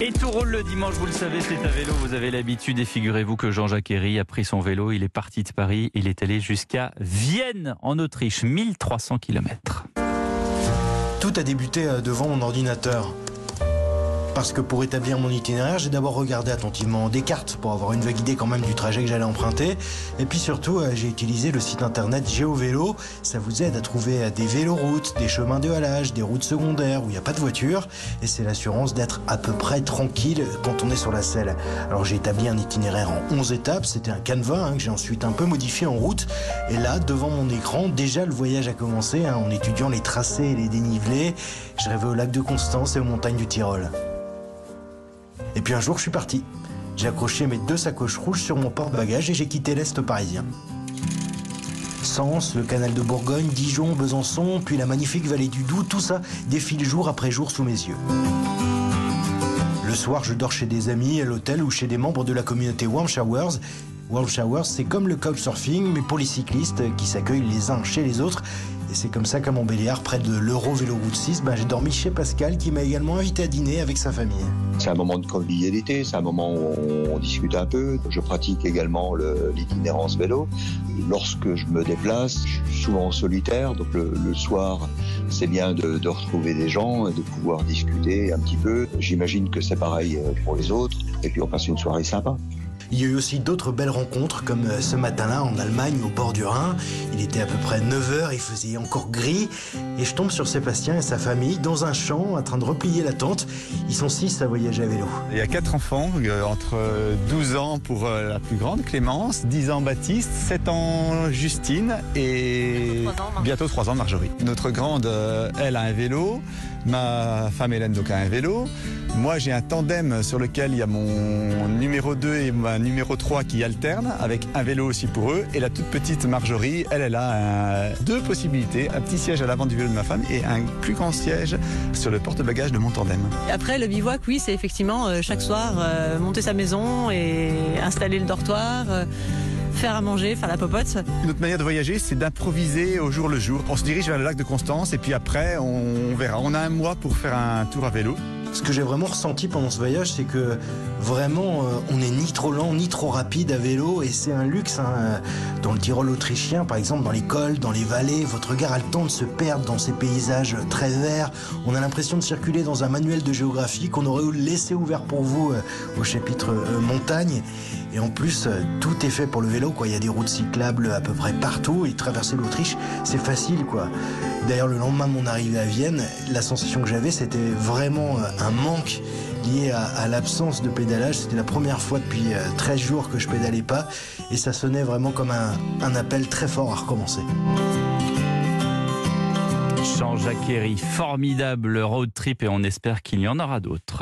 Et tout roule le dimanche, vous le savez, c'est à vélo, vous avez l'habitude. Et figurez-vous que Jean-Jacques Herry a pris son vélo, il est parti de Paris, il est allé jusqu'à Vienne, en Autriche, 1300 km. Tout a débuté euh, devant mon ordinateur. Parce que pour établir mon itinéraire, j'ai d'abord regardé attentivement des cartes pour avoir une vague idée quand même du trajet que j'allais emprunter. Et puis surtout, euh, j'ai utilisé le site internet GeoVélo. Ça vous aide à trouver euh, des véloroutes, des chemins de halage, des routes secondaires où il n'y a pas de voiture. Et c'est l'assurance d'être à peu près tranquille quand on est sur la selle. Alors j'ai établi un itinéraire en 11 étapes. C'était un canevas hein, que j'ai ensuite un peu modifié en route. Et là, devant mon écran, déjà le voyage a commencé hein, en étudiant les tracés et les dénivelés. Je rêvais au lac de Constance et aux montagnes du Tyrol. Et puis un jour, je suis parti. J'ai accroché mes deux sacoches rouges sur mon porte-bagages et j'ai quitté l'Est parisien. Sens, le canal de Bourgogne, Dijon, Besançon, puis la magnifique vallée du Doubs, tout ça défile jour après jour sous mes yeux. Le soir, je dors chez des amis, à l'hôtel ou chez des membres de la communauté Warm Showers. Warm Showers, c'est comme le couchsurfing, mais pour les cyclistes qui s'accueillent les uns chez les autres. Et c'est comme ça qu'à Montbéliard, près de l'Euro Vélo Route 6, ben, j'ai dormi chez Pascal qui m'a également invité à dîner avec sa famille. C'est un moment de convivialité, c'est un moment où on discute un peu. Je pratique également le- l'itinérance vélo. Lorsque je me déplace, je suis souvent en solitaire, donc le, le soir, c'est bien de, de retrouver des gens et de pouvoir discuter un petit peu. J'imagine que c'est pareil euh, pour les autres. Et puis on passe une soirée sympa. Il y a eu aussi d'autres belles rencontres, comme euh, ce matin-là en Allemagne, au bord du Rhin. Il était à peu près 9h, il faisait encore gris. Et je tombe sur Sébastien et sa famille dans un champ en train de replier la tente. Ils sont six à voyager à vélo. Il y a quatre enfants, euh, entre 12 ans pour euh, la plus grande, Clémence, 10 ans Baptiste, 7 ans Justine et bientôt 3 ans Marjorie. Notre grande, elle a un vélo, ma femme Hélène donc a un vélo. Moi j'ai un tandem sur lequel il y a mon numéro 2 et ma numéro 3 qui alternent avec un vélo aussi pour eux. Et la toute petite Marjorie, elle, elle a un- deux possibilités, un petit siège à l'avant du vélo de ma femme et un plus grand siège sur le porte-bagages de mon tandem. Après, le bivouac, oui, c'est effectivement euh, chaque soir euh, monter sa maison et installer le dortoir, euh, faire à manger, faire la popote. Notre manière de voyager, c'est d'improviser au jour le jour. On se dirige vers le lac de Constance et puis après, on verra. On a un mois pour faire un tour à vélo. Ce que j'ai vraiment ressenti pendant ce voyage, c'est que vraiment, euh, on n'est ni trop lent, ni trop rapide à vélo, et c'est un luxe. hein. Dans le Tyrol autrichien, par exemple, dans les cols, dans les vallées, votre regard a le temps de se perdre dans ces paysages très verts. On a l'impression de circuler dans un manuel de géographie qu'on aurait laissé ouvert pour vous euh, au chapitre euh, montagne. Et en plus, tout est fait pour le vélo. Il y a des routes cyclables à peu près partout, et traverser l'Autriche, c'est facile. D'ailleurs, le lendemain de mon arrivée à Vienne, la sensation que j'avais, c'était vraiment un manque lié à, l'absence de pédalage. C'était la première fois depuis euh, 13 jours que je pédalais pas, et ça sonnait vraiment comme un, appel très fort à recommencer. Jean-Jacques formidable road trip et on espère qu'il y en aura d'autres.